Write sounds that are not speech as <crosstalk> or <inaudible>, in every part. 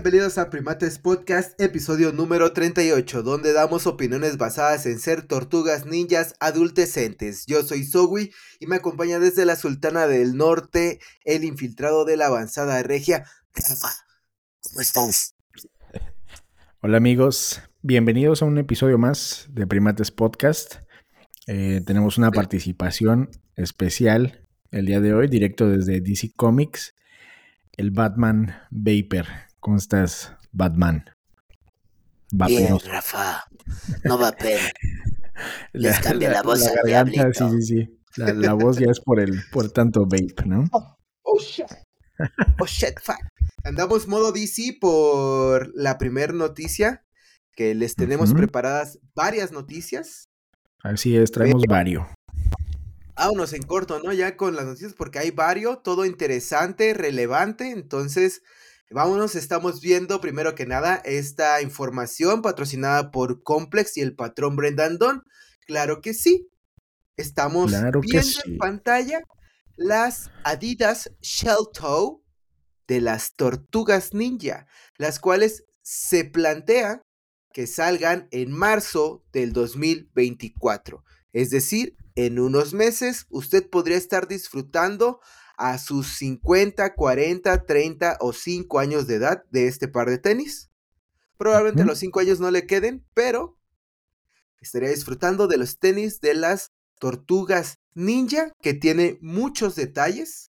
Bienvenidos a Primates Podcast, episodio número 38, donde damos opiniones basadas en ser tortugas ninjas adultecentes. Yo soy Zowie y me acompaña desde la Sultana del Norte, el infiltrado de la avanzada regia. ¿cómo estás? Hola amigos, bienvenidos a un episodio más de Primates Podcast. Eh, tenemos una participación especial el día de hoy, directo desde DC Comics, el Batman Vapor. ¿Cómo estás, Batman? Bien, Rafa. No va a <laughs> Les cambia la, voz al garganta, Sí, sí, sí. La, voz ya es por el, por tanto vape, ¿no? Oh, oh shit. Oh shit, fuck. Andamos modo DC por la primera noticia. Que les tenemos preparadas varias noticias. Así es, traemos varios. Vámonos en corto, ¿no? Ya con las noticias, porque hay varios, todo interesante, relevante. Entonces, Vámonos, estamos viendo primero que nada esta información patrocinada por Complex y el patrón Brendan Don. Claro que sí. Estamos viendo en pantalla las Adidas Shell Toe de las tortugas ninja, las cuales se plantea que salgan en marzo del 2024. Es decir, en unos meses usted podría estar disfrutando a sus 50, 40, 30 o 5 años de edad de este par de tenis. Probablemente los 5 años no le queden, pero estaría disfrutando de los tenis de las tortugas ninja, que tiene muchos detalles.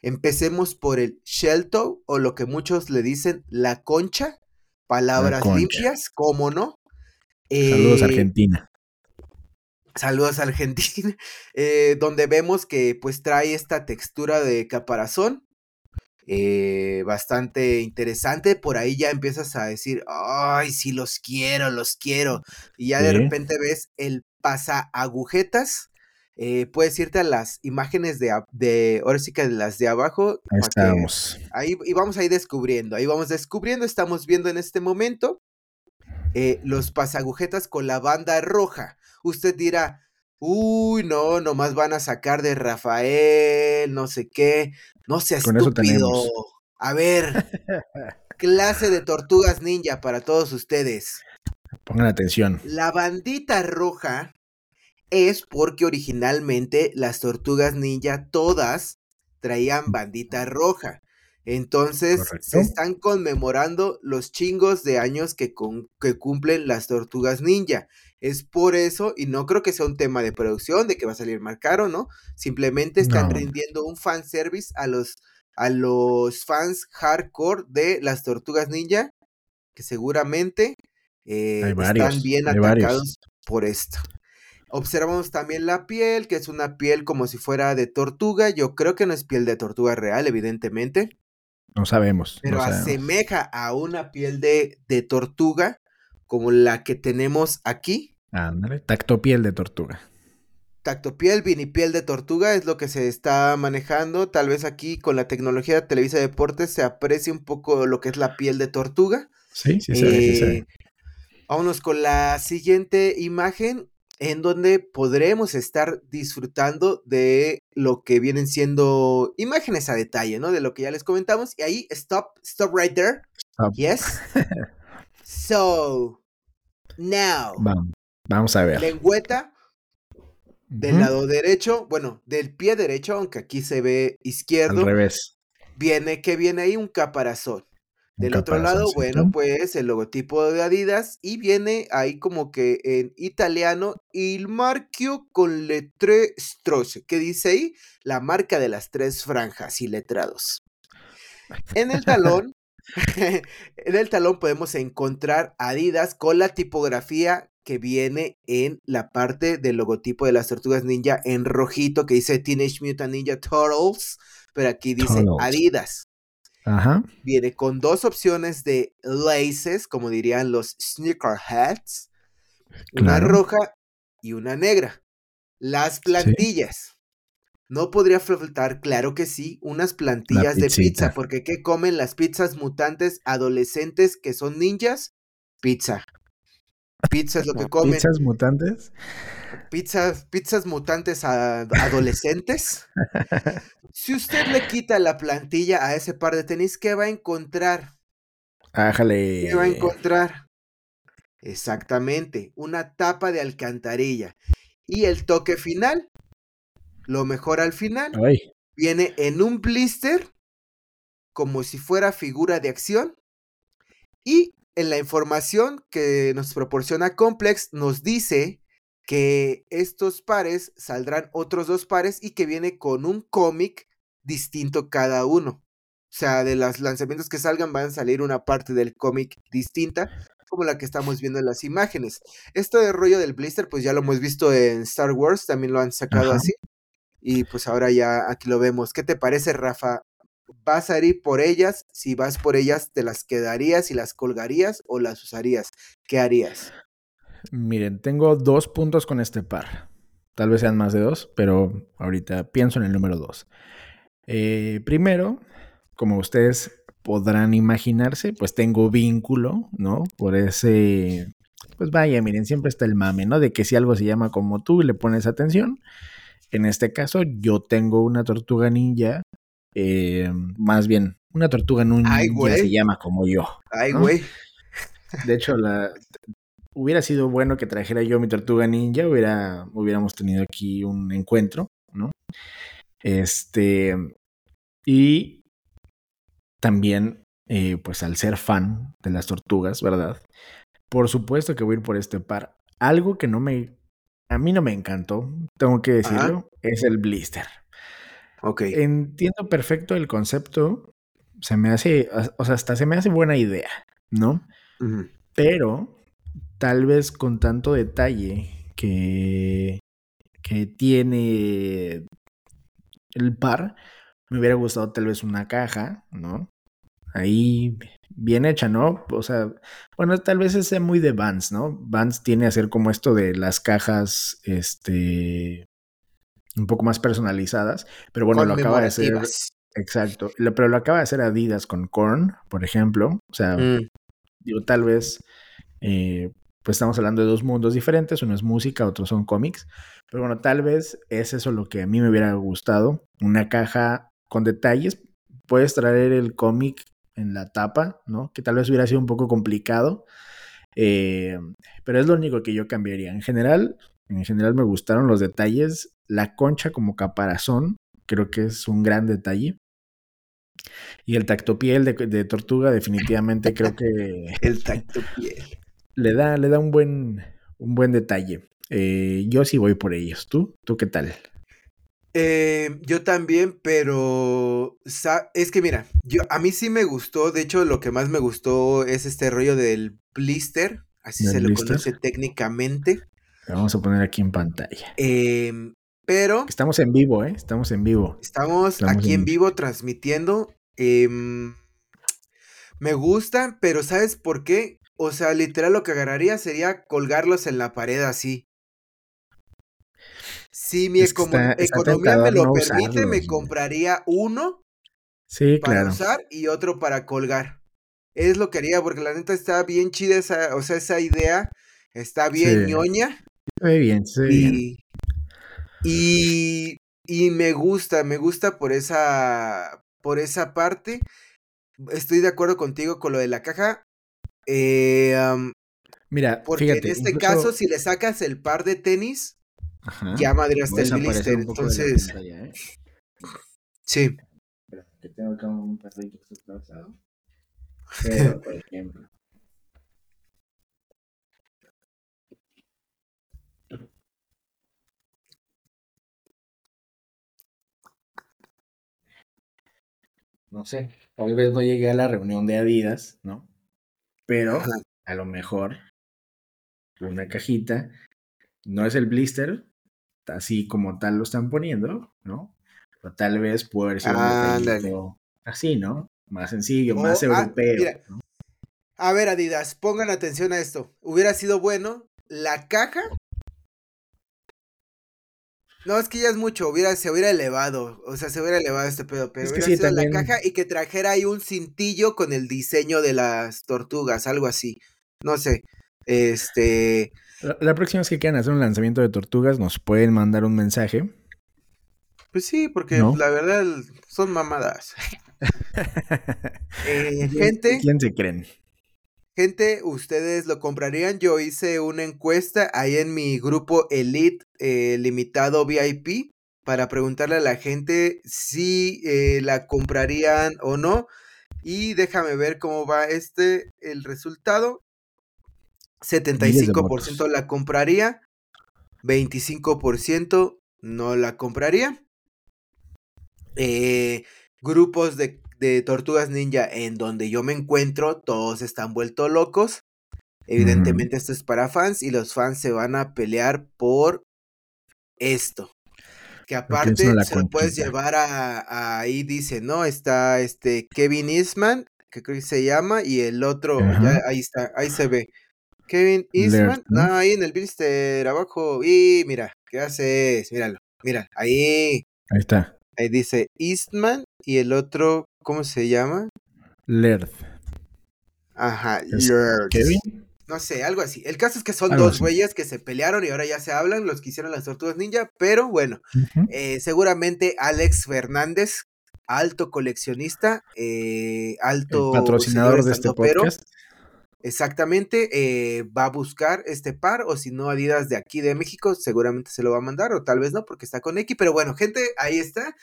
Empecemos por el shell toe, o lo que muchos le dicen la concha. Palabras limpias, ¿cómo no? Saludos, eh, Argentina. Saludos a Argentina, <laughs> eh, donde vemos que pues trae esta textura de caparazón, eh, bastante interesante, por ahí ya empiezas a decir, ay, sí los quiero, los quiero, y ya de repente ves el pasa agujetas, eh, puedes irte a las imágenes de, de, ahora sí que las de abajo. Ahí estamos. ahí, y vamos ahí descubriendo, ahí vamos descubriendo, estamos viendo en este momento los pasagujetas con la banda roja usted dirá, uy, no, nomás van a sacar de Rafael, no sé qué, no sea estúpido. A ver, <laughs> clase de tortugas ninja para todos ustedes. Pongan atención. La bandita roja es porque originalmente las tortugas ninja todas traían bandita roja. Entonces se están conmemorando los chingos de años que, que cumplen las tortugas ninja. Es por eso, y no creo que sea un tema de producción, de que va a salir más caro, ¿no? Simplemente están rindiendo un fanservice a los, a los fans hardcore de las tortugas ninja, que seguramente eh, están bien atacados por esto. Observamos también la piel, que es una piel como si fuera de tortuga. Yo creo que no es piel de tortuga real, evidentemente. No sabemos. Pero asemeja a una piel de, de tortuga como la que tenemos aquí. Ándale, tactopiel de tortuga. Tactopiel, vinipiel de tortuga es lo que se está manejando. Tal vez aquí con la tecnología de Televisa Deportes se aprecie un poco lo que es la piel de tortuga. Sí, sí, sí, sí, eh, Vámonos con la siguiente imagen en donde podremos estar disfrutando de lo que vienen siendo imágenes a detalle, ¿no? De lo que ya les comentamos. Y ahí, stop, stop right there. Yes. <laughs> So, now. Vamos, a ver. Lengüeta del lado derecho, bueno, del pie derecho, aunque aquí se ve izquierdo. Al revés. Viene, que viene ahí un caparazón. Del otro lado, bueno, pues el logotipo de Adidas y viene ahí como que en italiano il marchio con le tre que dice ahí la marca de las tres franjas y letrados. En el talón <laughs> en el talón podemos encontrar Adidas con la tipografía que viene en la parte del logotipo de las tortugas ninja en rojito que dice Teenage Mutant Ninja Turtles, pero aquí dice Adidas. Ajá. Viene con dos opciones de laces, como dirían los sneakerheads, una roja y una negra. Las plantillas. No podría faltar, claro que sí, unas plantillas de pizza, porque ¿qué comen las pizzas mutantes adolescentes que son ninjas? Pizza. Pizza es lo que comen. ¿Pizzas mutantes? Pizzas, pizzas mutantes adolescentes. <laughs> si usted le quita la plantilla a ese par de tenis, ¿qué va a encontrar? Ájale. ¿Qué va a encontrar? Exactamente, una tapa de alcantarilla. Y el toque final, lo mejor al final, Ay, viene en un blister, como si fuera figura de acción. Y en la información que nos proporciona Complex, nos dice que estos pares saldrán otros dos pares y que viene con un cómic distinto cada uno. O sea, de los lanzamientos que salgan van a salir una parte del cómic distinta, como la que estamos viendo en las imágenes. Esto de rollo del blister, pues ya lo hemos visto en Star Wars, también lo han sacado Ajá. así. Y pues ahora ya aquí lo vemos. ¿Qué te parece, Rafa? ¿Vas a ir por ellas? Si vas por ellas, ¿te las quedarías y las colgarías o las usarías? ¿Qué harías? Miren, tengo dos puntos con este par. Tal vez sean más de dos, pero ahorita pienso en el número dos. Eh, primero, como ustedes podrán imaginarse, pues tengo vínculo, ¿no? Por ese, pues vaya, miren, siempre está el mame, ¿no? De que si algo se llama como tú y le pones atención. En este caso, yo tengo una tortuga ninja, eh, más bien, una tortuga ninja Ay, se llama como yo. Ay, ¿no? güey. De hecho, la, hubiera sido bueno que trajera yo mi tortuga ninja, hubiera, hubiéramos tenido aquí un encuentro, ¿no? Este, y también, eh, pues al ser fan de las tortugas, ¿verdad? Por supuesto que voy a ir por este par. Algo que no me, a mí no me encantó, tengo que decirlo, es el blister. Ok. Entiendo perfecto el concepto, se me hace, o sea, hasta se me hace buena idea, ¿no? Pero tal vez con tanto detalle que, que tiene el par, me hubiera gustado tal vez una caja, ¿no? Ahí bien hecha, ¿no? O sea, bueno, tal vez sea muy de Vans, ¿no? Vans tiene a hacer como esto de las cajas, este, un poco más personalizadas, pero bueno, lo acaba de hacer, exacto, lo- pero lo acaba de hacer Adidas con Korn, por ejemplo, o sea, Mm, digo, tal vez, eh, pues estamos hablando de dos mundos diferentes, uno es música, otro son cómics, pero bueno, tal vez es eso lo que a mí me hubiera gustado, una caja con detalles, puedes traer el cómic en la tapa, ¿no? Que tal vez hubiera sido un poco complicado, eh, pero es lo único que yo cambiaría. En general, en general me gustaron los detalles, la concha como caparazón, creo que es un gran detalle. Y el tactopiel de, de tortuga definitivamente creo que <laughs> el tacto piel. Le da, le da un buen, un buen detalle. Eh, yo sí voy por ellos. ¿Tú? ¿Tú qué tal? Eh, yo también, pero es que mira, yo a mí sí me gustó, de hecho lo que más me gustó es este rollo del blister, así ¿Del se lo conoce técnicamente, Lo vamos a poner aquí en pantalla. em, pero Estamos en vivo, ¿eh? Estamos en vivo. estamos Estamos aquí en- en vivo transmitiendo, em, me gusta, pero ¿sabes por qué? O sea, literal lo que agarraría sería colgarlos en la pared así. Si mi Es que econo- está- está economía me lo no permite, usarlos, me compraría uno Sí, para claro. usar y otro para colgar. Es lo que haría, porque la neta está bien chida esa, o sea, esa idea está bien Sí. ñoña ve bien, bien. y, y, y me gusta, me gusta por esa, por esa parte. Estoy de acuerdo contigo con lo de la caja. Eh, Mira, porque fíjate. en este incluso- caso, si le sacas el par de tenis, Ajá. ya madreaste el blister. Entonces, pantalla, ¿eh? sí. Espera, que tengo acá un perrito que está atravesado. <laughs> Pero, por ejemplo. No sé, tal vez no llegué a la reunión de Adidas, ¿no? Pero Ajá. a lo mejor una cajita, no es el blister, así como tal lo están poniendo, ¿no? Pero tal vez puede haber sido un detallito así, ¿no? Más sencillo, más ah, europeo. A ver, Adidas, pongan atención a esto. Hubiera sido bueno la caja. No, es que ya es mucho, hubiera, se hubiera elevado, o sea, se hubiera elevado este pedo, pero Es que hubiera sí, sido la caja y que trajera ahí un cintillo con el diseño de las tortugas, algo así. No sé, este, La, la próxima vez que quieran hacer un lanzamiento de tortugas, nos pueden mandar un mensaje. pues sí, porque ¿No? la verdad son mamadas. <laughs> Eh, ¿Quién- gente, ¿Quién se creen? Gente, ¿ustedes lo comprarían? Yo hice una encuesta ahí en mi grupo Elite eh, limitado VIP para preguntarle a la gente si eh, la comprarían o no. Y déjame ver cómo va este, el resultado. 75% la compraría, 25% no la compraría. Eh, grupos de, tortugas ninja en donde yo me encuentro, todos están vueltos locos. Evidentemente esto es para fans y los fans se van a pelear por esto. Que aparte se lo puedes llevar a, ahí dice, ¿no? Está este Kevin Eastman, que creo que se llama, y el otro, ya ahí está, ahí se ve. Kevin Eastman, ¿no? ahí en el blister abajo. Y mira, ¿qué haces? Míralo, mira, ahí. Ahí está. Ahí dice Eastman y el otro, ¿cómo se llama? Lerd. Ajá, Lerd. ¿Kevin? No sé, algo así. El caso es que son dos güeyes que se pelearon y ahora ya se hablan, los que hicieron las tortugas ninja, pero bueno, eh, seguramente Alex Fernández, alto coleccionista, eh, alto patrocinador de este podcast. Exactamente, eh, va a buscar este par, o si no, Adidas de aquí de México, seguramente se lo va a mandar, o tal vez no, porque está con X, pero bueno, gente, ahí está.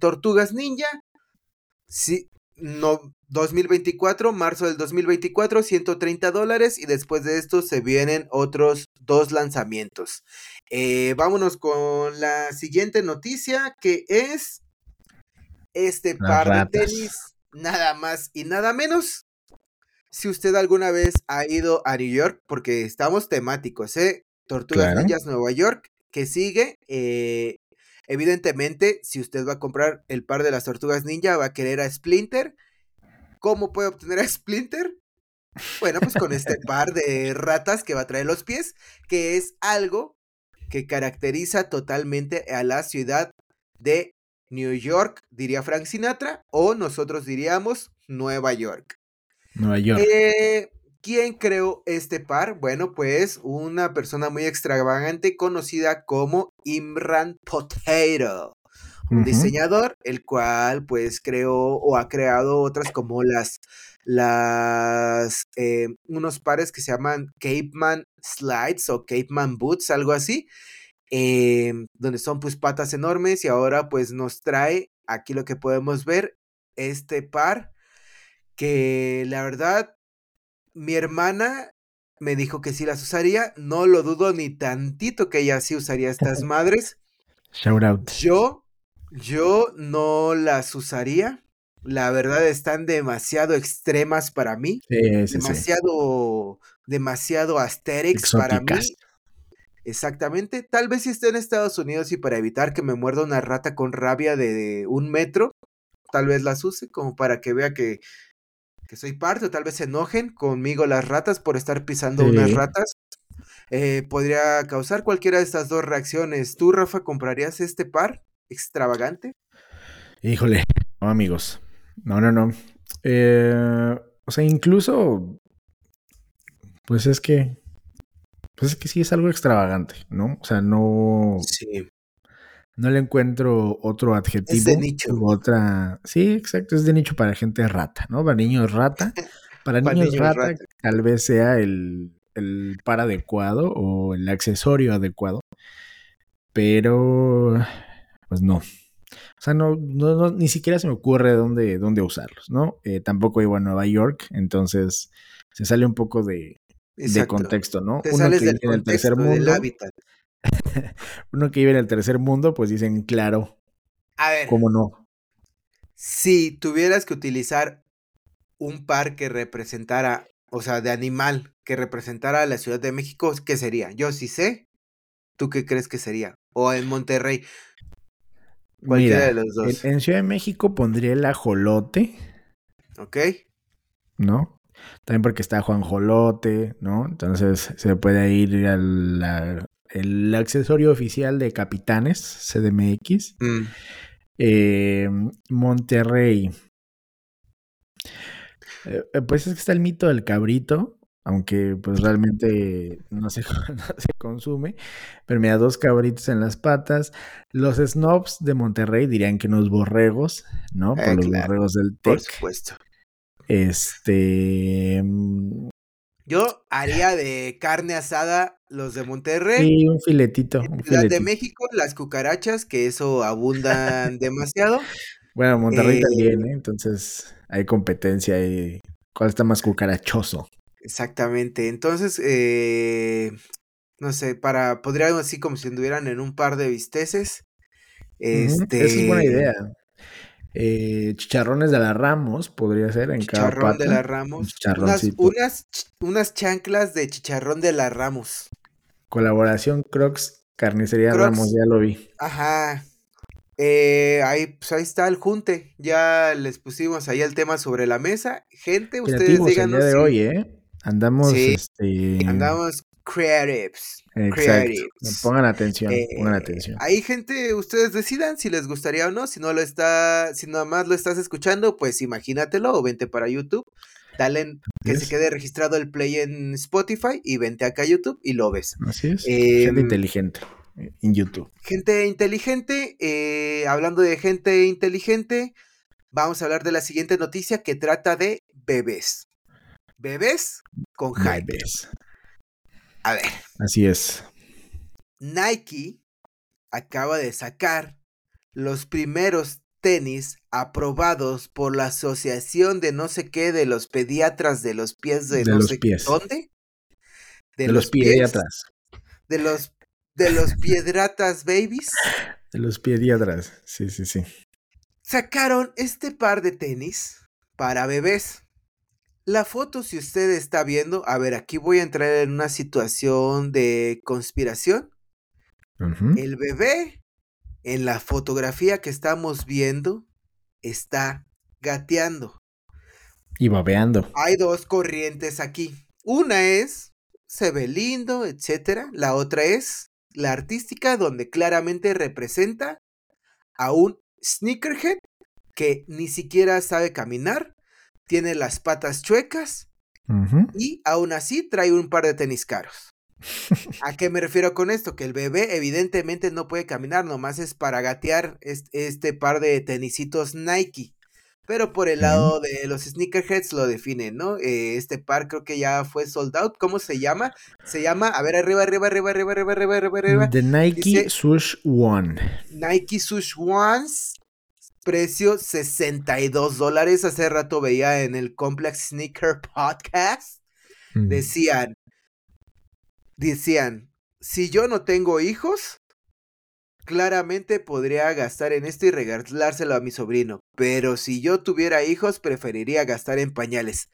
Tortugas Ninja, sí, no, 2024, marzo del 2024, 130 dólares y después de esto se vienen otros dos lanzamientos. Eh, vámonos con la siguiente noticia que es este par de tenis, nada más y nada menos. Si usted alguna vez ha ido a New York, porque estamos temáticos, ¿eh? Tortugas Ninjas Nueva York, que sigue, eh, Evidentemente, si usted va a comprar el par de las tortugas ninja, va a querer a Splinter. ¿Cómo puede obtener a Splinter? Bueno, pues con este <laughs> par de ratas que va a traer los pies, que es algo que caracteriza totalmente a la ciudad de New York, diría Frank Sinatra, o nosotros diríamos Nueva York. Nueva York. Eh, ¿Quién creó este par? Bueno, pues una persona muy extravagante conocida como Imran Potato, un diseñador el cual pues creó o ha creado otras como las las eh, unos pares que se llaman Cape Man Slides o Cape Man Boots, algo así, eh, donde son pues patas enormes y ahora pues nos trae aquí lo que podemos ver este par que la verdad mi hermana me dijo que sí las usaría. No lo dudo ni tantito que ella sí usaría <laughs> estas madres. Shout out. Yo, yo no las usaría. La verdad están demasiado extremas para mí. demasiado, demasiado asterix para mí. Exactamente. Tal vez si esté en Estados Unidos y para evitar que me muerda una rata con rabia de un metro, tal vez las use como para que vea que que soy parte, o tal vez se enojen conmigo las ratas por estar pisando unas ratas. Eh, podría causar cualquiera de estas dos reacciones. ¿Tú, Rafa, comprarías este par extravagante? Híjole, no, amigos. No, no, no. Eh, o sea, incluso, pues es que, pues es que sí es algo extravagante, ¿no? O sea, no. Sí. No le encuentro otro adjetivo. Es de nicho. Otra. Sí, exacto, es de nicho para gente rata, ¿no? Para niños rata. <laughs> Para niños, rata, tal vez sea el, el par adecuado o el accesorio adecuado. Pero, pues no. O sea, no, no, ni siquiera se me ocurre dónde, dónde usarlos, ¿no? Eh, tampoco iba a Nueva York, entonces se sale un poco de, de contexto, ¿no? Te sales del en el tercer mundo, del hábitat. <laughs> Uno que vive en el tercer mundo, pues dicen, claro. A ver. ¿Cómo no? Si tuvieras que utilizar un par que representara, o sea, de animal que representara a la Ciudad de México, ¿qué sería? Yo sí sé. ¿Tú qué crees que sería? O en Monterrey. Cualquiera de los dos. En, en, Ciudad de México pondría el ajolote. Ok. ¿No? También porque está Juan Jolote, ¿no? Entonces se puede ir a la, el accesorio oficial de Capitanes, CDMX. Mm. Eh, Monterrey. Eh, eh, pues es que está el mito del cabrito, aunque pues realmente no se, <laughs> se consume, pero me da dos cabritos en las patas. Los snobs de Monterrey dirían que unos borregos, ¿no? Por los borregos del TEC. Por supuesto. Este. Yo haría de carne asada los de Monterrey. Sí, un filetito. Un las de México, las cucarachas, que eso abundan <laughs> demasiado. Bueno, Monterrey también, ¿eh? Entonces hay competencia y ¿Cuál está más cucarachoso? Exactamente. Entonces, eh, no sé, para, podría así como si anduvieran en un par de bisteces. Este... Esa es buena idea. Eh, chicharrones de la Ramos podría ser en Chicharrón cada pata. de la Ramos. Unas, unas, unas, chanclas de chicharrón de la Ramos. Colaboración Crocs Carnicería Ramos, ya lo vi. Ajá. Eh, ahí, pues ahí está el junte. Ya les pusimos ahí el tema sobre la mesa. Gente, ustedes díganos. El día de hoy, ¿eh? Andamos, este... Andamos creatives. Creatives. Pongan atención, pongan eh, atención. Ahí, gente, ustedes decidan si les gustaría o no. Si no lo está, si nada más lo estás escuchando, pues imagínatelo o vente para YouTube. Dale que se quede registrado el play en Spotify y vente acá a YouTube y lo ves. Así es. gente em, inteligente eh, en YouTube. Gente inteligente, eh, hablando de gente inteligente, vamos a hablar de la siguiente noticia que trata de bebés. Bebés con hype. A ver. Así es. Nike acaba de sacar los primeros tenis aprobados por la asociación de no sé qué de los pediatras de los pies de, no sé pies. dónde. De, los, pediatras. De los de los piedratas babies. De los pediatras, sí, sí, sí. Sacaron este par de tenis para bebés. La foto, si usted está viendo, a ver, aquí voy a entrar en una situación de conspiración. El bebé en la fotografía que estamos viendo está gateando. Y babeando. Hay dos corrientes aquí. Una es, se ve lindo, etcétera. La otra es la artística, donde claramente representa a un sneakerhead que ni siquiera sabe caminar, tiene las patas chuecas y aún así trae un par de tenis caros. <laughs> ¿A qué me refiero con esto? Que el bebé evidentemente no puede caminar, nomás es para gatear este, par de tenisitos Nike. Pero por el lado de los sneakerheads lo definen, ¿no? Eh, este par creo que ya fue sold out. ¿Cómo se llama? Se llama, a ver, arriba, arriba, arriba, arriba, arriba, arriba, arriba. The Nike Dice, Sush One. Nike Sush Ones Precio 62 dólares. Hace rato veía en el Complex Sneaker Podcast. Decían, decían, si yo no tengo hijos, claramente podría gastar en esto y regalárselo a mi sobrino. Pero si yo tuviera hijos, preferiría gastar en pañales.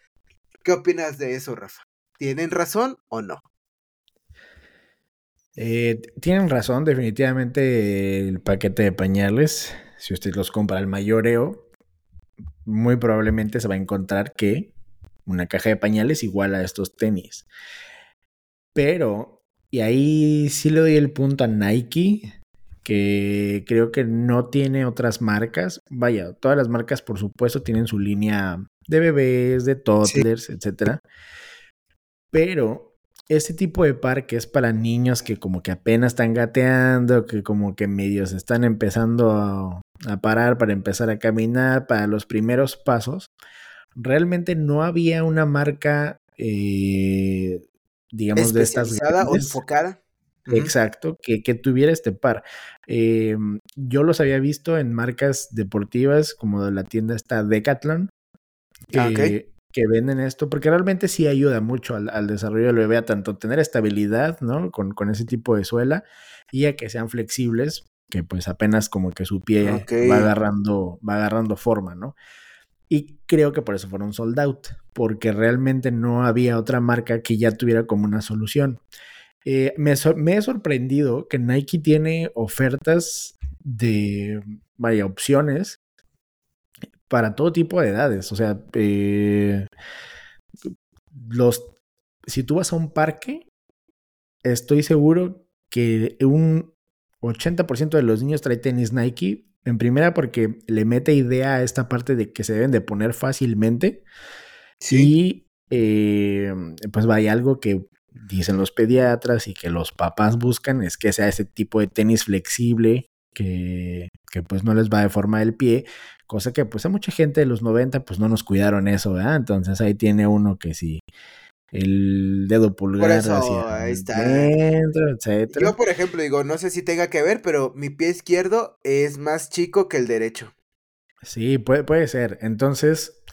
¿Qué opinas de eso, Rafa? ¿Tienen razón o no? Eh, tienen razón, definitivamente el paquete de pañales, si usted los compra al mayoreo, muy probablemente se va a encontrar que una caja de pañales igual a estos tenis. Pero, y ahí sí le doy el punto a Nike, que creo que no tiene otras marcas. Vaya, todas las marcas, por supuesto, tienen su línea de bebés, de toddlers, etcétera. Pero este tipo de par que es para niños que como que apenas están gateando, que como que medios están empezando a, parar para empezar a caminar, para los primeros pasos, realmente no había una marca eh, digamos, de estas. o enfocada. Exacto, que, tuviera este par. Em, yo los había visto en marcas deportivas como de la tienda esta Decathlon, ah, que, venden esto, porque realmente sí ayuda mucho al, desarrollo del bebé a tanto tener estabilidad, ¿no? Con, con, ese tipo de suela y a que sean flexibles, que pues apenas como que su pie va agarrando, va agarrando forma, ¿no? Y creo que por eso fueron sold out, porque realmente no había otra marca que ya tuviera como una solución. Eh, me, he sorprendido que Nike tiene ofertas de, vaya, opciones para todo tipo de edades. O sea, eh, los, si tú vas a un parque, estoy seguro que un 80% de los niños trae tenis Nike. En primera, porque le mete idea a esta parte de que se deben de poner fácilmente. Sí. Y eh, pues vaya, algo que dicen los pediatras y que los papás buscan es que sea ese tipo de tenis flexible que, que, pues no les va a deformar el pie, cosa que pues a mucha gente de los 90 pues no nos cuidaron eso, ¿verdad? Entonces ahí tiene uno que si el dedo pulgar hacia está. dentro, etcétera. Yo, por ejemplo, digo, no sé si tenga que ver, pero mi pie izquierdo es más chico que el derecho. Sí, puede, puede ser. Entonces,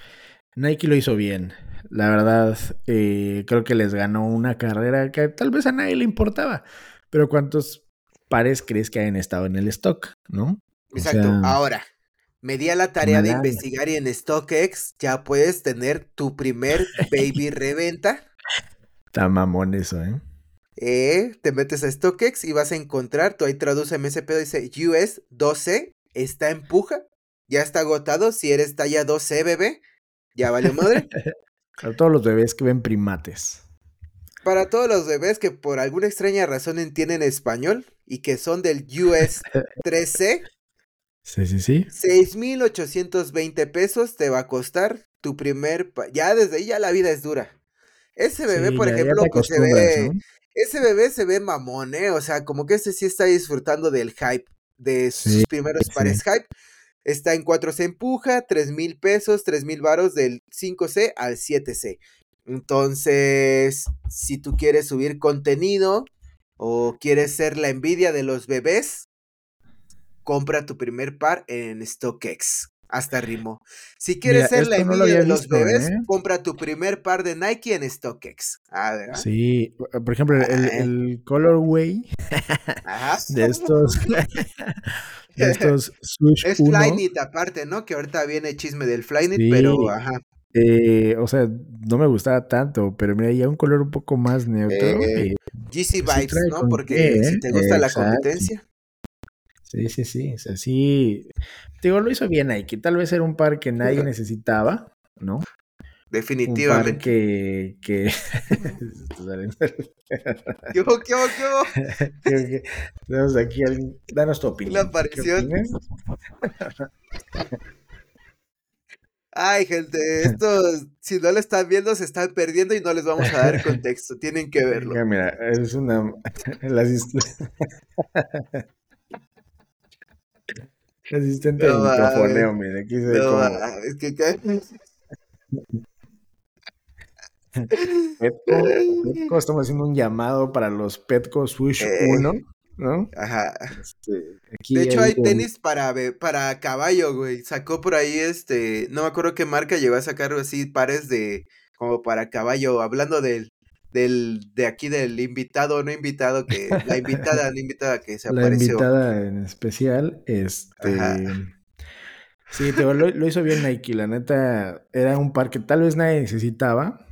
Nike lo hizo bien. La verdad, eh, creo que les ganó una carrera que tal vez a nadie le importaba. Pero ¿cuántos pares crees que hayan estado en el stock, no? Exacto. Ahora, me di a la tarea de investigar y en StockX ya puedes tener tu primer baby reventa. Está mamón eso, ¿eh? ¿eh? Te metes a StockX y vas a encontrar, tú ahí traduce MSP, dice US 12, está en puja, ya está agotado, si eres talla 12 bebé, ya vale madre. <laughs> Para todos los bebés que ven primates. Para todos los bebés que por alguna extraña razón entienden español y que son del US 13. Sí, sí, sí. 6,820 pesos te va a costar tu primer... Ya desde ahí ya la vida es dura. Ese bebé, por ejemplo, pues se ve... Ese bebé se ve mamón, ¿eh? O sea, como que ese sí está disfrutando del hype, de sus primeros pares hype. Está en 4C empuja, 3 mil pesos, 3 mil varos del 5C al 7C. Entonces, si tú quieres subir contenido o quieres ser la envidia de los bebés, compra tu primer par en StockX. Hasta ritmo. Si quieres ser la envidia de los bebés, ¿eh? compra tu primer par de Nike en StockX. Ah, ¿verdad? Sí, por ejemplo, el, eh. el colorway <laughs> de estos <laughs> de estos Switch Es Flyknit aparte, ¿no? Que ahorita viene chisme del Flyknit, pero ajá. Eh, o sea, no me gustaba tanto, pero mira, ya un color un poco más neutro. Eh, GC Vibes, ¿no? Porque si te gusta la competencia. Sí, sí, sí. O sea, sí. Digo, lo hizo bien Nike. Tal vez era un par que nadie necesitaba, ¿no? Definitivamente. Un par que. que... <laughs> ¿Qué hubo, qué hubo, qué hubo? <laughs> Tenemos aquí alguien. Danos tu opinión. La aparición. Ay, gente, esto, si no lo están viendo, se están perdiendo y no les vamos a dar <laughs> contexto. Tienen que verlo. Mira, mira es una. Las Asistente de microfoneo, mira, aquí se como... Es que cae... <laughs> Petco, estamos haciendo un llamado para los Petco Switch 1, eh, ¿no? Ajá. Este, de hecho, hay, tenis para, para caballo, güey. Sacó por ahí, este, no me acuerdo qué marca llegó a sacar así pares de, como para caballo, hablando del, del, de aquí del invitado, no invitado, que la invitada, no invitada que se <laughs> apareció. La invitada en especial, este... Sí, lo, lo, hizo bien Nike, la neta, era un par que tal vez nadie necesitaba,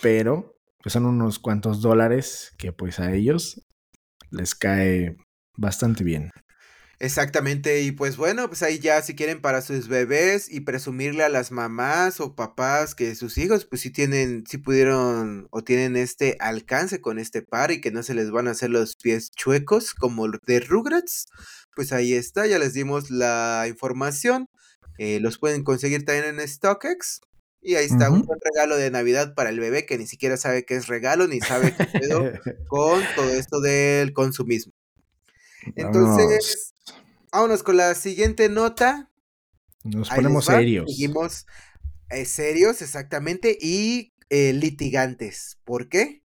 pero pues son unos cuantos dólares que pues a ellos les cae bastante bien. Exactamente, y pues bueno, pues ahí ya si quieren para sus bebés y presumirle a las mamás o papás que sus hijos pues sí tienen, sí pudieron o tienen este alcance con este par y que no se les van a hacer los pies chuecos como de Rugrats, pues ahí está, ya les dimos la información, eh, los pueden conseguir también en StockX y ahí está, un buen regalo de Navidad para el bebé que ni siquiera sabe qué es regalo ni sabe qué pedo <laughs> con todo esto del consumismo. Entonces, vámonos con la siguiente nota. Nos ponemos serios. Seguimos eh, serios, exactamente, y eh, litigantes. ¿Por qué?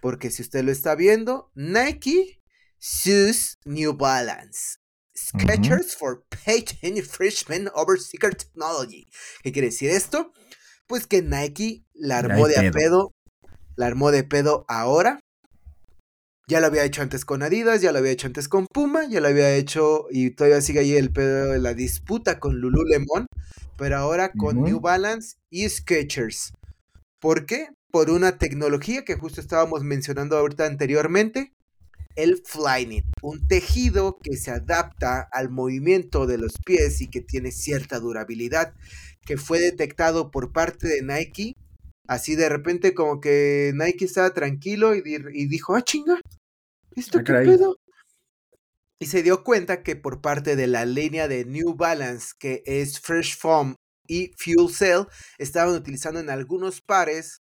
Porque si usted lo está viendo, Nike sus New Balance. Sketchers for Patent Infringement over Secret Technology. ¿Qué quiere decir esto? Pues que Nike la armó de a pedo, la armó de pedo ahora ya lo había hecho antes con Adidas, ya lo había hecho antes con Puma, ya lo había hecho y todavía sigue ahí el pedo de la disputa con Lululemon, pero ahora con New Balance y Skechers. ¿Por qué? Por una tecnología que justo estábamos mencionando ahorita anteriormente, el Flyknit, un tejido que se adapta al movimiento de los pies y que tiene cierta durabilidad, que fue detectado por parte de Nike. Así de repente como que Nike estaba tranquilo y, y dijo, ah, chinga, ¿Esto ah, qué pedo? Y se dio cuenta que por parte de la línea de New Balance, que es Fresh Foam y Fuel Cell, estaban utilizando en algunos pares,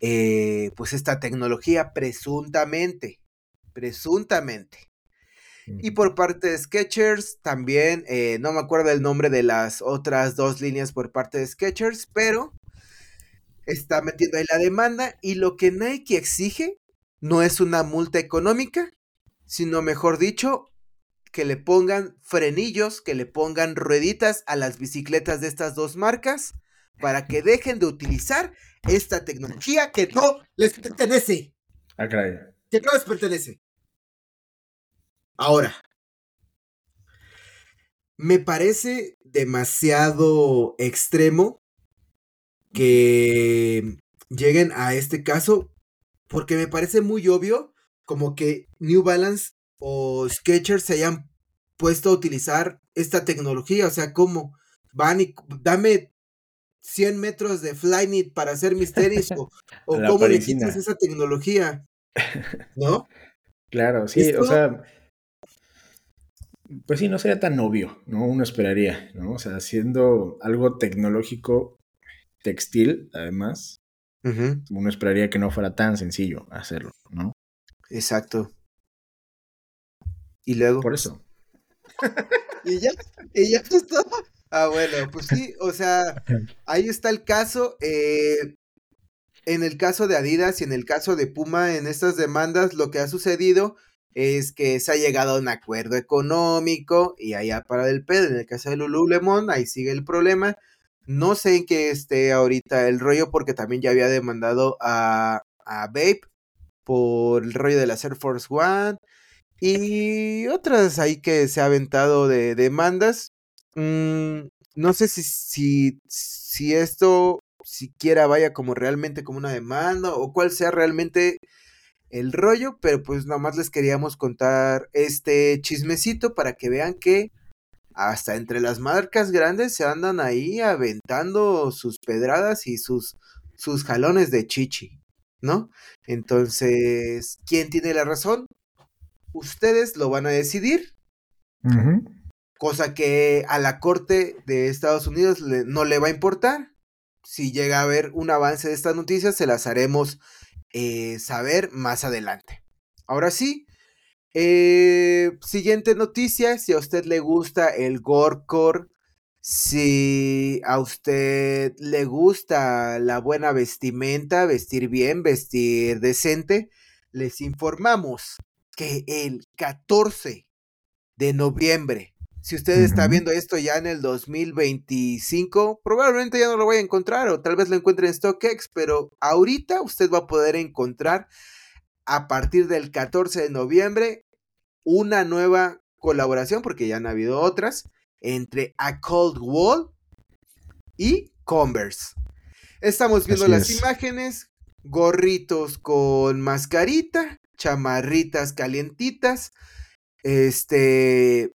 eh, pues esta tecnología presuntamente, presuntamente. Y por parte de Sketchers también, eh, no me acuerdo el nombre de las otras dos líneas por parte de Sketchers, pero está metiendo ahí la demanda y lo que Nike exige no es una multa económica, sino mejor dicho, que le pongan frenillos, que le pongan rueditas a las bicicletas de estas dos marcas para que dejen de utilizar esta tecnología que no les pertenece. Ah, caray. Que no les pertenece. Ahora, me parece demasiado extremo que lleguen a este caso porque me parece muy obvio como que New Balance o Sketchers se hayan puesto a utilizar esta tecnología. O sea, ¿cómo van y dame 100 metros de Flyknit para hacer mis tenis? <laughs> o, o cómo le quitas esa tecnología. <laughs> ¿No? Claro, sí, o sea. Pues sí, no sería tan obvio, ¿no? Uno esperaría, ¿no? O sea, haciendo algo tecnológico, textil, además, uno esperaría que no fuera tan sencillo hacerlo, ¿no? Exacto. Y luego. Por eso. <laughs> y ya, y ya <laughs> está. Ah, bueno, pues sí, o sea, ahí está el caso. Eh, en el caso de Adidas y en el caso de Puma, en estas demandas, lo que ha sucedido es que se ha llegado a un acuerdo económico y ahí ha parado el pedo. En el caso de Lululemon, ahí sigue el problema. No sé en qué esté ahorita el rollo, porque también ya había demandado a, a Babe por el rollo de la Air Force One y otras ahí que se ha aventado de demandas. Mm, no sé si, si, si esto siquiera vaya como realmente como una demanda o cuál sea realmente el rollo, pero pues nada más les queríamos contar este chismecito para que vean que hasta entre las marcas grandes se andan ahí aventando sus pedradas y sus, sus jalones de chichi, ¿no? Entonces, ¿quién tiene la razón? ustedes lo van a decidir. Cosa que a la Corte de Estados Unidos no le va a importar. Si llega a haber un avance de estas noticias, se las haremos eh, saber más adelante. Ahora sí, eh, siguiente noticia, si a usted le gusta el Gorecore, si a usted le gusta la buena vestimenta, vestir bien, vestir decente, les informamos que el 14 de noviembre, si usted está viendo esto ya en el 2025, probablemente ya no lo vaya a encontrar o tal vez lo encuentre en StockX, pero ahorita usted va a poder encontrar a partir del 14 de noviembre una nueva colaboración, porque ya han habido otras, entre A Cold Wall y Converse. Estamos viendo las imágenes, gorritos con mascarita, chamarritas calientitas. Este,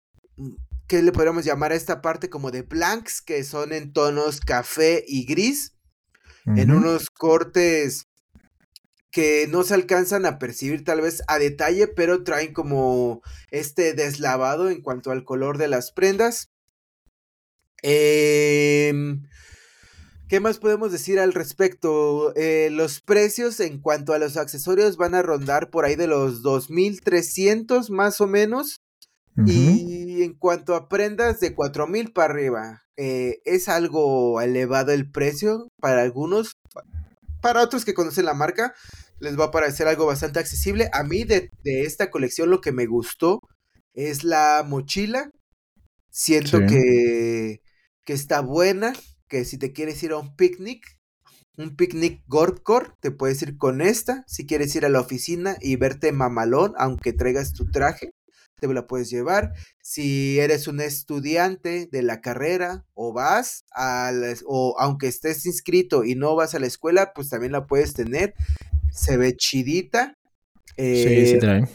¿qué le podríamos llamar a esta parte como de blanks, que son en tonos café y gris, en unos cortes que no se alcanzan a percibir tal vez a detalle, pero traen como este deslavado en cuanto al color de las prendas. Eh, ¿Qué más podemos decir al respecto? Eh, los precios en cuanto a los accesorios van a rondar por ahí de los 2.300 más o menos. Y en cuanto a prendas, de 4.000 para arriba. Eh, es algo elevado el precio para algunos. Para otros que conocen la marca, les va a parecer algo bastante accesible. A mí de, esta colección lo que me gustó es la mochila. Siento que, que está buena que si te quieres ir a un picnic, un picnic Gorkor, te puedes ir con esta. Si quieres ir a la oficina y verte mamalón, aunque traigas tu traje, te la puedes llevar. Si eres un estudiante de la carrera o vas a o aunque estés inscrito y no vas a la escuela, pues también la puedes tener. Se ve chidita. sí, sí eh, trae.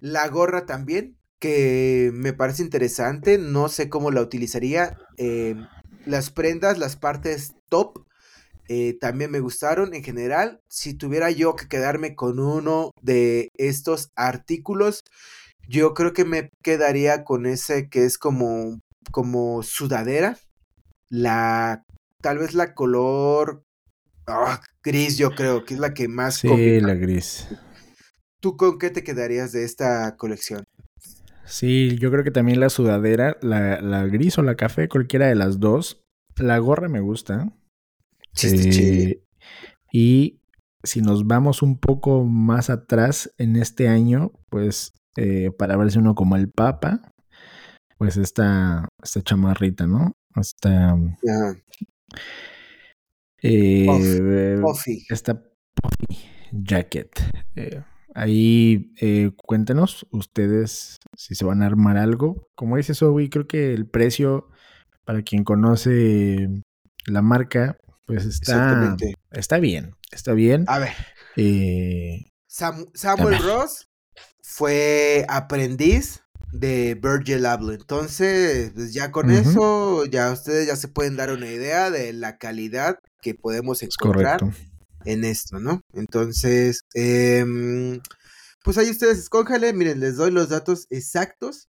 La gorra también, que me parece interesante. No sé cómo la utilizaría. Eh, las prendas, las partes top, eh, también me gustaron en general. Si tuviera yo que quedarme con uno de estos artículos, yo creo que me quedaría con ese que es como, como sudadera. La, tal vez la color ah, gris, yo creo que es la que más. Sí, la gris. ¿Tú con qué te quedarías de esta colección? Sí, yo creo que también la sudadera, la, la gris o la café, cualquiera de las dos. La gorra me gusta. Eh, Y si nos vamos un poco más atrás en este año, pues eh, para verse uno como el Papa, pues esta, esta chamarrita, ¿no? Esta, eh, esta puffy jacket. Eh, ahí eh, cuéntenos ustedes si se van a armar algo. Como dice Zoe, creo que el precio para quien conoce la marca, pues está, está bien. Está bien. A ver. Samuel Ross fue aprendiz de Virgil Abloh. Entonces, pues ya con eso, ya ustedes ya se pueden dar una idea de la calidad que podemos encontrar en esto, ¿no? Entonces, em, pues ahí ustedes escójale, miren, les doy los datos exactos.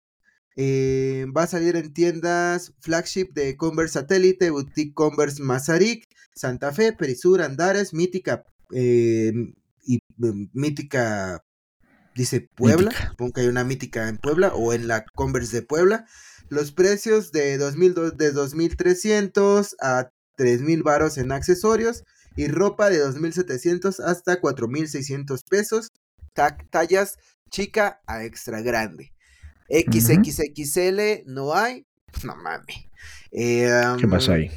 Eh, va a salir en tiendas flagship de Converse Satélite, Boutique Converse Mazarik, Santa Fe, Perisur, Andares, Mítica em, y em, Mítica dice Puebla, supongo que hay una mítica en Puebla o en la Converse de Puebla. Los precios de, 2000, de 2.300 a 3.000 varos en accesorios y ropa de 2.700 hasta 4.600 pesos. Tallas chica a extra grande. XXXL no hay. No mames. ¿Qué pasa ahí?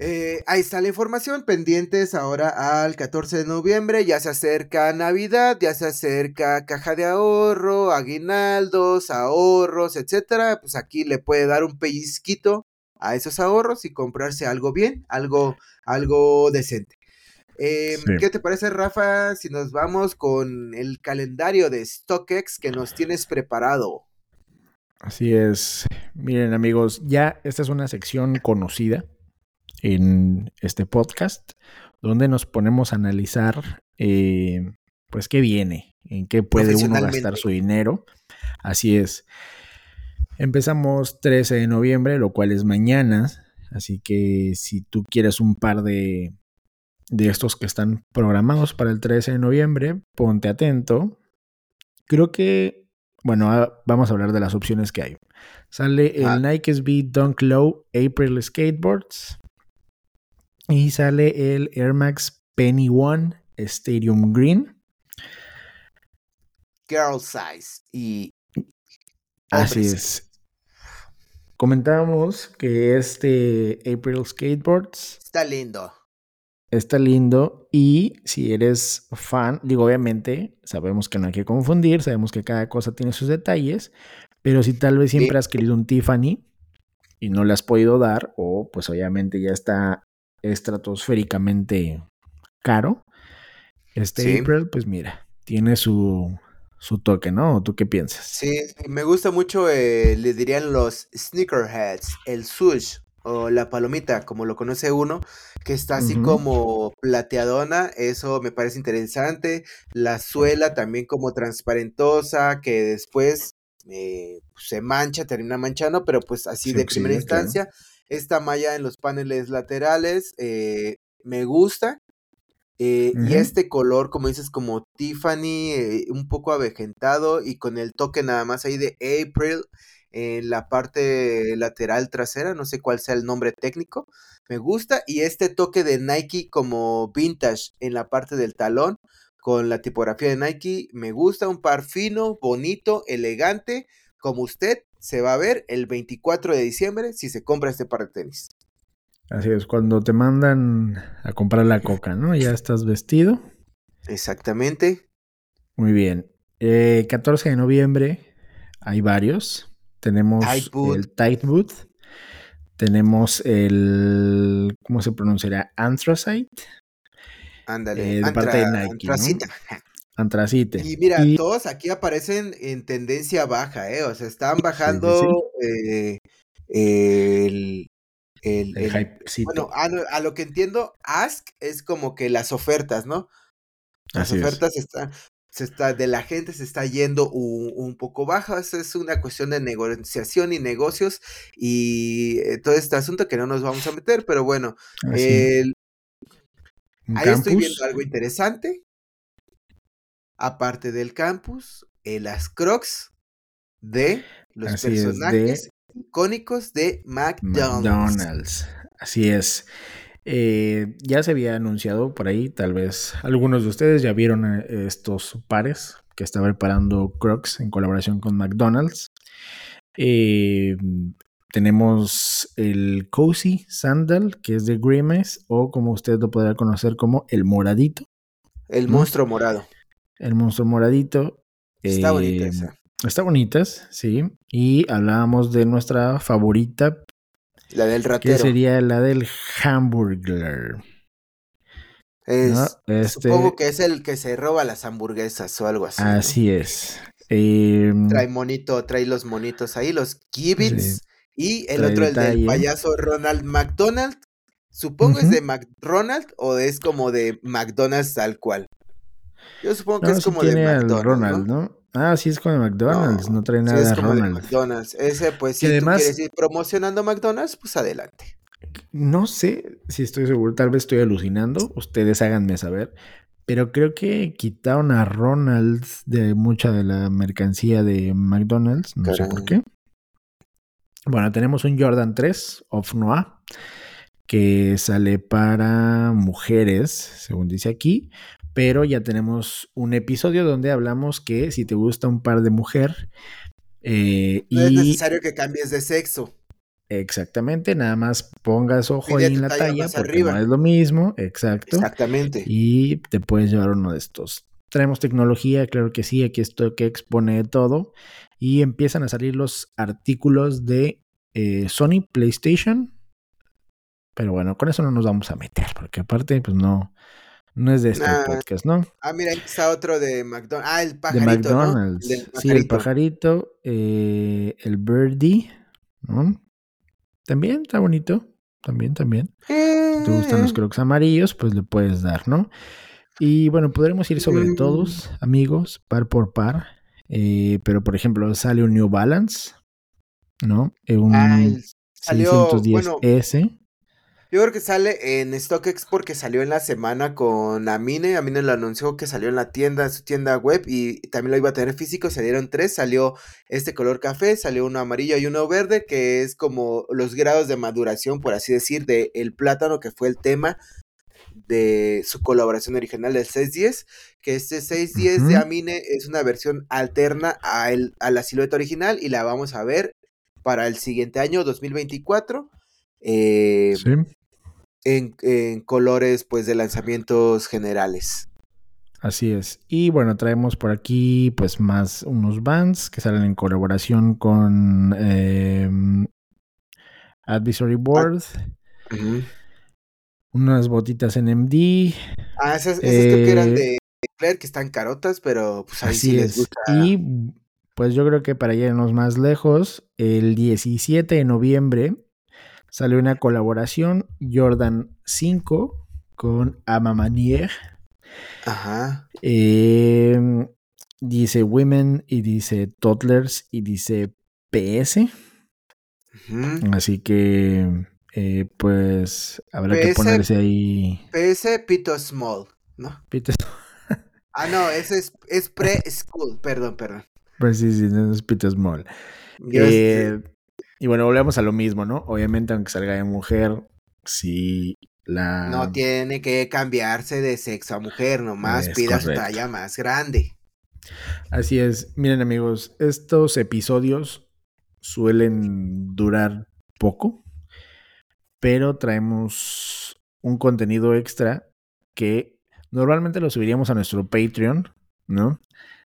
Eh, ahí está la información, pendientes ahora al 14 de noviembre, ya se acerca Navidad, ya se acerca caja de ahorro, aguinaldos, ahorros, etcétera, pues aquí le puede dar un pellizquito a esos ahorros y comprarse algo bien, algo, algo decente. Em, ¿Qué te parece, Rafa, si nos vamos con el calendario de StockX que nos tienes preparado? Así es. Miren, amigos, ya esta es una sección conocida en este podcast, donde nos ponemos a analizar, eh, pues, qué viene, en qué puede uno gastar su dinero. Así es. Empezamos 13 de noviembre, lo cual es mañana, así que si tú quieres un par de, de estos que están programados para el 13 de noviembre, ponte atento. Creo que, bueno, ah, vamos a hablar de las opciones que hay. Sale el ah. Nike SB Dunk Low April Skateboards. Y sale el Air Max Penny One Stadium Green. Girl size y. Así es. Comentábamos que este April Skateboards. Está lindo. Está lindo y si eres fan, digo obviamente, sabemos que no hay que confundir, sabemos que cada cosa tiene sus detalles, pero si tal vez siempre has querido un Tiffany y no le has podido dar, o pues obviamente ya está estratosféricamente caro. Este April, pues mira, tiene su, su toque, ¿no? ¿Tú qué piensas? Sí, me gusta mucho, eh, le dirían los sneakerheads, el sush o la palomita, como lo conoce uno, que está así como plateadona, eso me parece interesante. La suela también como transparentosa, que después eh, se mancha, termina manchando, pero pues así de primera instancia. Esta malla en los paneles laterales eh, me gusta. Eh, y este color, como dices, como Tiffany, eh, un poco avejentado y con el toque nada más ahí de April en la parte lateral trasera, no sé cuál sea el nombre técnico, me gusta. Y este toque de Nike como vintage en la parte del talón, con la tipografía de Nike, me gusta, un par fino, bonito, elegante, como usted, se va a ver el 24 de diciembre si se compra este par de tenis. Así es, cuando te mandan a comprar la coca, ¿no? Ya estás vestido. Exactamente. Muy bien. 14 eh, de noviembre hay varios. Tenemos el Tight Boot. Tenemos el. ¿Cómo se pronunciará? Anthracite. Ándale. Eh, de parte de Nike. Antracite. Y mira, todos aquí aparecen en tendencia baja, ¿eh? O sea, están bajando eh, el, el, bueno, a, lo que entiendo, Ask es como que las ofertas, ¿no? Las ofertas están, se está, de la gente se está yendo un, poco bajas, es una cuestión de negociación y negocios y eh, todo este asunto que no nos vamos a meter, pero bueno, ahí estoy viendo algo interesante aparte del campus, en las crocs de los personajes icónicos de McDonald's. Así es. Eh, ya se había anunciado por ahí, tal vez algunos de ustedes ya vieron eh, estos pares que está preparando Crocs en colaboración con McDonald's. Eh, tenemos el Cozy Sandal, que es de Grimace, o como usted lo podrá conocer como el moradito. El monstruo morado. El monstruo moradito. Está bonita esa. Está bonitas, sí. Y hablábamos de nuestra favorita. La del ratero. Que sería la del hamburger. Es, este Supongo que es el que se roba las hamburguesas o algo así. Así es. Em, trae monito, trae los monitos ahí, los gibbets. y el otro, el del payaso Ronald McDonald. Supongo es de McDonald o es como de McDonald's tal cual. Yo supongo que es como de McDonald's. Ronald, ¿no? Ah, sí, es con McDonald's, no, trae nada sí es como de McDonald's. Ese, pues, si además, tú quieres ir promocionando McDonald's, pues adelante. No sé si estoy seguro, tal vez estoy alucinando, ustedes háganme saber, pero creo que quitaron a Ronald de mucha de la mercancía de McDonald's, no sé por qué. Bueno, tenemos un Jordan 3 of Noah que sale para mujeres, según dice aquí, pero ya tenemos un episodio donde hablamos que si te gusta un par de mujer... Eh, no es necesario que cambies de sexo. Exactamente, nada más pongas ojo ahí en la talla, porque no es lo mismo, exacto. Exactamente. Y te puedes llevar uno de estos. Traemos tecnología, claro que sí, aquí esto que expone todo. Y empiezan a salir los artículos de eh, Sony PlayStation. Pero bueno, con eso no nos vamos a meter, porque aparte, pues no, no es de este podcast, ¿no? Ah, mira, ahí está otro de McDonald's. Ah, el pajarito. De McDonald's. Sí, el pajarito, eh, el birdie, ¿no? También está bonito. También, también. Si te gustan los eh. crocs amarillos, pues le puedes dar, ¿no? Y bueno, podremos ir sobre mm. todos, amigos, par por par. Eh, pero por ejemplo, sale un New Balance, ¿no? Un ah, salió, 610S. Yo creo que sale en StockX porque salió en la semana con Amine. Amine lo anunció que salió en la tienda, en su tienda web y también lo iba a tener físico. Salieron tres. Salió este color café, salió uno amarillo y uno verde, que es como los grados de maduración, por así decir, del el plátano, que fue el tema de su colaboración original del 610. Que este 610 de Amine es una versión alterna a, el, a la silueta original y la vamos a ver para el siguiente año, 2024. Eh, sí en, colores pues de lanzamientos generales. Así es. Y bueno, traemos por aquí pues más unos bands que salen en colaboración con em, Advisory ah, Board. Unas botitas en MD. Ah, esas, creo que eran eh, de Claire, que están carotas, pero pues ahí sí les gusta. Y pues yo creo que para irnos más lejos, el 17 de noviembre salió una colaboración Jordan 5 con Amamanier. Ajá. Em, dice Women y dice Toddlers y dice PS. Así que, eh, pues, habrá que ponerse ahí. PS Pito Small, ¿no? Pito <laughs> Ah, no, ese es, es pre-school, perdón, perdón. Pues sí, sí, no es Pito Small. Eh, y bueno, volvemos a lo mismo, ¿no? Obviamente, aunque salga de mujer, si la. No tiene que cambiarse de sexo a mujer, nomás pida su talla más grande. Así es. Miren, amigos, estos episodios suelen durar poco, pero traemos un contenido extra que normalmente lo subiríamos a nuestro Patreon, ¿no?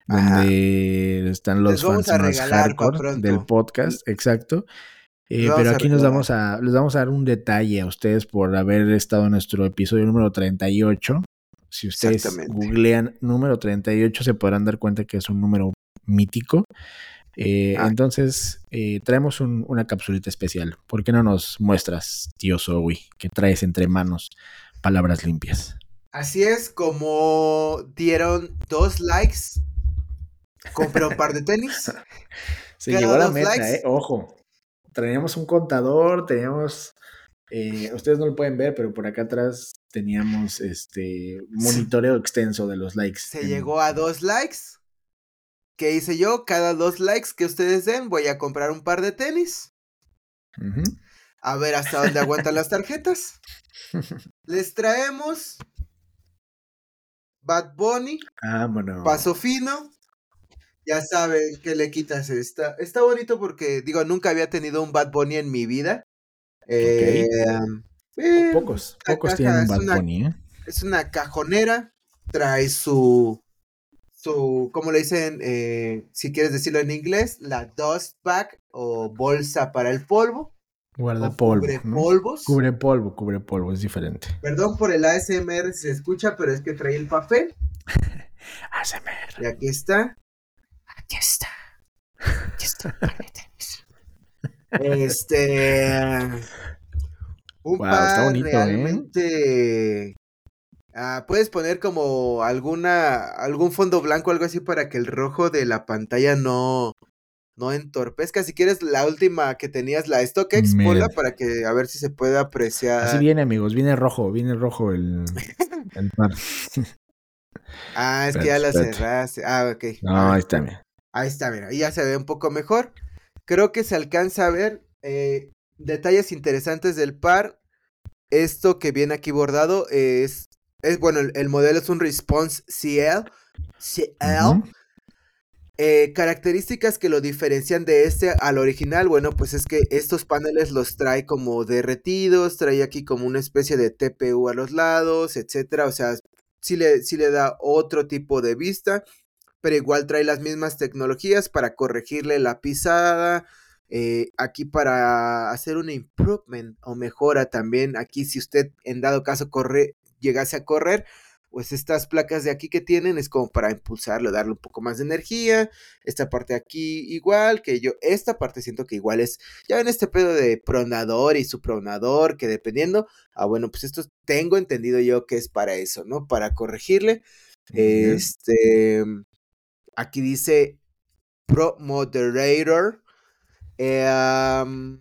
Donde están los fans más hardcore del podcast, exacto. Eh, pero aquí nos vamos a, les vamos a dar un detalle a ustedes por haber estado en nuestro episodio número 38. Si ustedes googlean número 38 se podrán dar cuenta que es un número mítico. Eh, ah. Entonces, eh, traemos una capsulita especial. ¿Por qué no nos muestras, tío Zoe, que traes entre manos palabras limpias? Así es, como dieron dos likes compré un par de tenis. <laughs> Se llegó a la meta, eh. Ojo. Teníamos un contador, teníamos. Eh, ustedes no lo pueden ver, pero por acá atrás teníamos este monitoreo extenso de los likes. Se llegó a dos likes. ¿Qué hice yo? Cada dos likes que ustedes den, voy a comprar un par de tenis. A ver hasta dónde aguantan las tarjetas. <laughs> Les traemos Bad Bunny, Vámonos. Paso Fino. Ya saben que le quitas esta. Está bonito porque, digo, nunca había tenido un Bad Bunny en mi vida. Eh, eh, pocos, pocos caja tienen Bad una- Bunny, ¿eh? es una cajonera. Trae su. Su, ¿cómo le dicen? Eh, si quieres decirlo en inglés, la dust bag o bolsa para el polvo. Guarda polvo. cubre ¿no? polvos. Cubre polvo, cubre polvo, es diferente. Perdón por el ASMR si se escucha, pero es que trae el papel. <laughs> ASMR. Y aquí está. Aquí está. Aquí está. <laughs> Este. Un está par bonito, ¿eh? realmente. Ah, puedes poner como alguna algún fondo blanco algo así para que el rojo de la pantalla no no entorpezca. Si quieres la última que tenías la StockX, Mira. ponla para que a ver si se puede apreciar. Así viene, amigos, viene rojo, viene rojo el, <laughs> el par. Ah, es que ya la espérate. cerraste. Ah, ok. No, Ah, ahí está, mira. Ahí está, mira, ahí ya se ve un poco mejor. Creo que se alcanza a ver eh, detalles interesantes del par. Esto que viene aquí bordado es, es bueno, el, el modelo es un Response CL. CL. Eh, características que lo diferencian de este al original, bueno, pues es que estos paneles los trae como derretidos, trae aquí como una especie de TPU a los lados, etcétera, o sea, sí le, sí le da otro tipo de vista, pero igual trae las mismas tecnologías para corregirle la pisada, eh, aquí para hacer un improvement o mejora también, aquí si usted en dado caso corre, llegase a correr, pues estas placas de aquí que tienen es como para impulsarlo, darle un poco más de energía. Esta parte de aquí igual, que yo, esta parte siento que igual es, ya ven este pedo de pronador y supronador, que dependiendo, ah bueno, pues esto tengo entendido yo que es para eso, ¿no? Para corregirle. Este, aquí dice Pro Moderator. Am,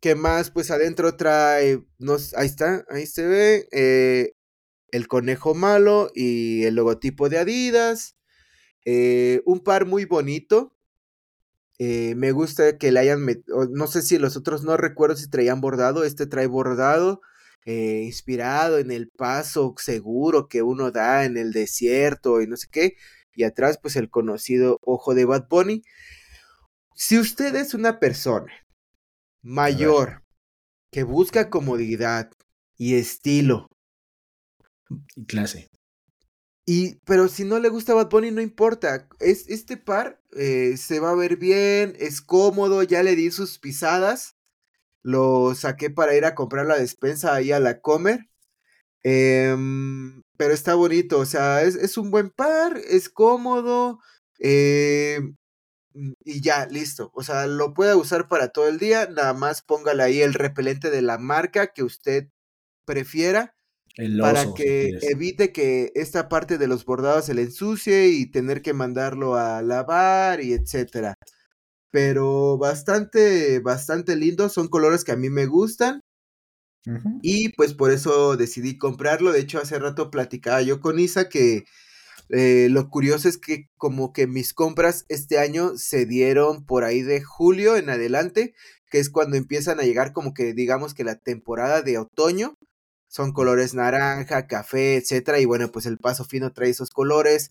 ¿Qué más? Pues adentro trae, no, ahí está, ahí se ve, eh, el conejo malo y el logotipo de Adidas. Eh, un par muy bonito. Eh, me gusta que le hayan metido, no sé si los otros no recuerdo si traían bordado, este trae bordado, inspirado en el paso seguro que uno da en el desierto y no sé qué. Y atrás pues el conocido ojo de Bad Bunny. Si usted es una persona mayor que busca comodidad y estilo, Y clase. Y, pero si no le gusta Bad Bunny, no importa. Es, este par eh, se va a ver bien, es cómodo, ya le di sus pisadas. Lo saqué para ir a comprar la despensa ahí a la comer. Em, pero está bonito, o sea, es, es un buen par, es cómodo. em, y ya, listo. O sea, lo puede usar para todo el día. Nada más póngale ahí el repelente de la marca que usted prefiera El para oso, que evite que esta parte de los bordados se le ensucie y tener que mandarlo a lavar y etcétera. Pero bastante, bastante lindo, son colores que a mí me gustan Y pues por eso decidí comprarlo. De hecho, hace rato platicaba yo con Isa que eh, lo curioso es que como que mis compras este año se dieron por ahí de julio en adelante, que es cuando empiezan a llegar como que digamos que la temporada de otoño. Son colores naranja, café, etcétera. Y bueno, pues el paso fino trae esos colores.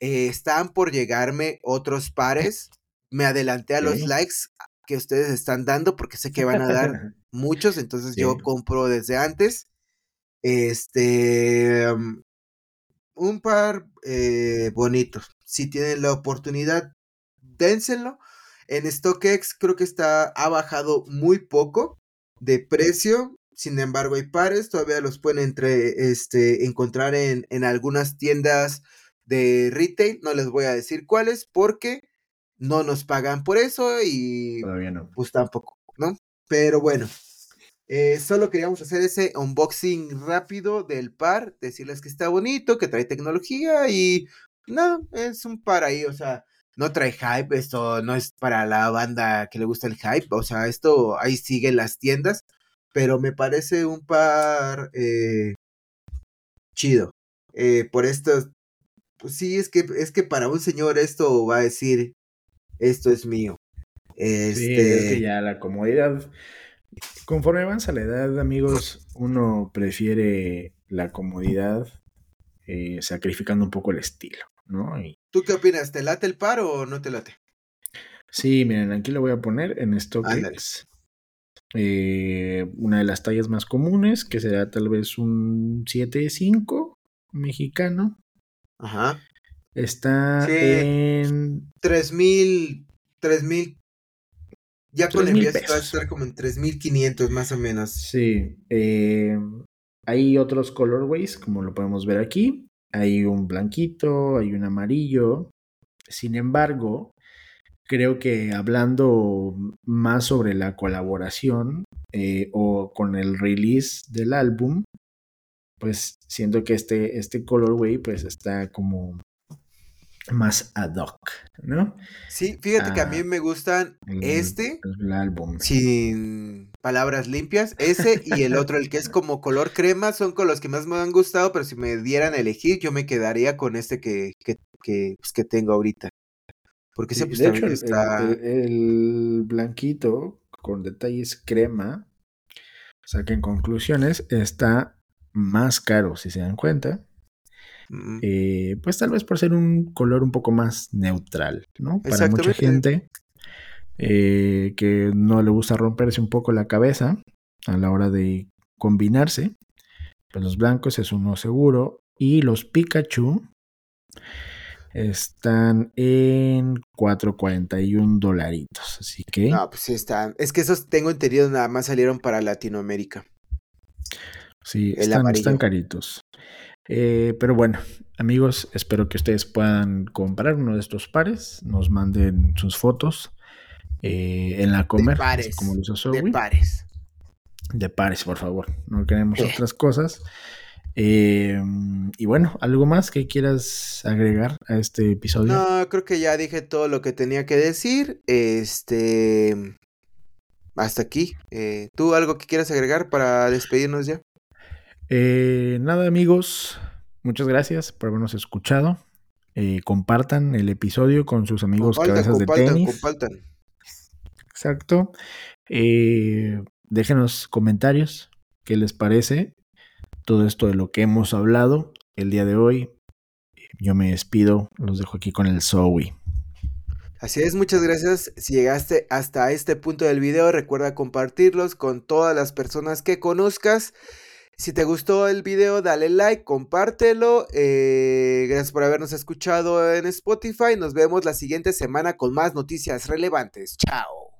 Eh, están por llegarme otros pares. Me adelanté a los likes que ustedes están dando porque sé que van a dar <laughs> muchos, entonces yo compro desde antes. Este, un par eh, bonitos. Si tienen la oportunidad, dénselo. En StockX creo que está, ha bajado muy poco de precio. Sin embargo, hay pares, todavía los pueden entre, este, encontrar en, en algunas tiendas de retail. No les voy a decir cuáles porque no nos pagan por eso y Todavía no. pues tampoco, ¿no? Pero bueno, eh, solo queríamos hacer ese unboxing rápido del par, decirles que está bonito, que trae tecnología y no, es un par ahí, o sea, no trae hype, esto no es para la banda que le gusta el hype, o sea, esto ahí sigue en las tiendas, pero me parece un par eh, chido. Eh, por esto, pues sí, es que, es que para un señor esto va a decir, esto es mío. Sí, es Este, que ya la comodidad conforme avanza la edad, amigos, uno prefiere la comodidad eh, sacrificando un poco el estilo, ¿no? Y... ¿Tú qué opinas? ¿Te late el par o no te late? Sí, miren, aquí lo voy a poner en StockX. Eh, una de las tallas más comunes, que será tal vez un 7.5 mexicano. Ajá. Está en 3000 3000 ya con envíos va a estar como en 3500 más o menos. Sí, eh, hay otros colorways, como lo podemos ver aquí. Hay un blanquito, hay un amarillo. Sin embargo, creo que hablando más sobre la colaboración eh, o con el release del álbum, pues siento que este, este colorway pues está como más ad hoc, ¿no? Sí, fíjate que a mí ah, me gustan este, el álbum. sin palabras limpias, ese y el <laughs> otro, el que es como color crema, son con los que más me han gustado, pero si me dieran a elegir, yo me quedaría con este que, que, que, pues, que tengo ahorita. Porque ese pues, de hecho, está... el, blanquito con detalles crema, o sea que en conclusiones está más caro, si se dan cuenta. Mm. Eh, pues tal vez por ser un color un poco más neutral, ¿no? Para mucha gente eh, que no le gusta romperse un poco la cabeza a la hora de combinarse, pues los blancos es uno seguro y los Pikachu están en 4.41 dolaritos, así que... No, pues sí están. Es que esos tengo entendido nada más salieron para Latinoamérica. Sí, están, están, caritos. Eh, pero bueno, amigos, espero que ustedes puedan comprar uno de estos pares. Nos manden sus fotos eh, en la comer. De pares. Como de pares. De pares, por favor. No queremos eh. otras cosas. y bueno, ¿algo más que quieras agregar a este episodio? No, creo que ya dije todo lo que tenía que decir. Este. Hasta aquí. ¿Tú algo que quieras agregar para despedirnos ya? Eh, nada amigos, muchas gracias por habernos escuchado. Eh, compartan el episodio con sus amigos cabezas de tenis. Compartan. Exacto. Eh, déjenos comentarios qué les parece todo esto de lo que hemos hablado el día de hoy. Yo me despido, los dejo aquí con el Zoe. Así es, muchas gracias. Si llegaste hasta este punto del video, recuerda compartirlos con todas las personas que conozcas. Si te gustó el video, dale like, compártelo. Eh, gracias por habernos escuchado en Spotify. Nos vemos la siguiente semana con más noticias relevantes. Chao.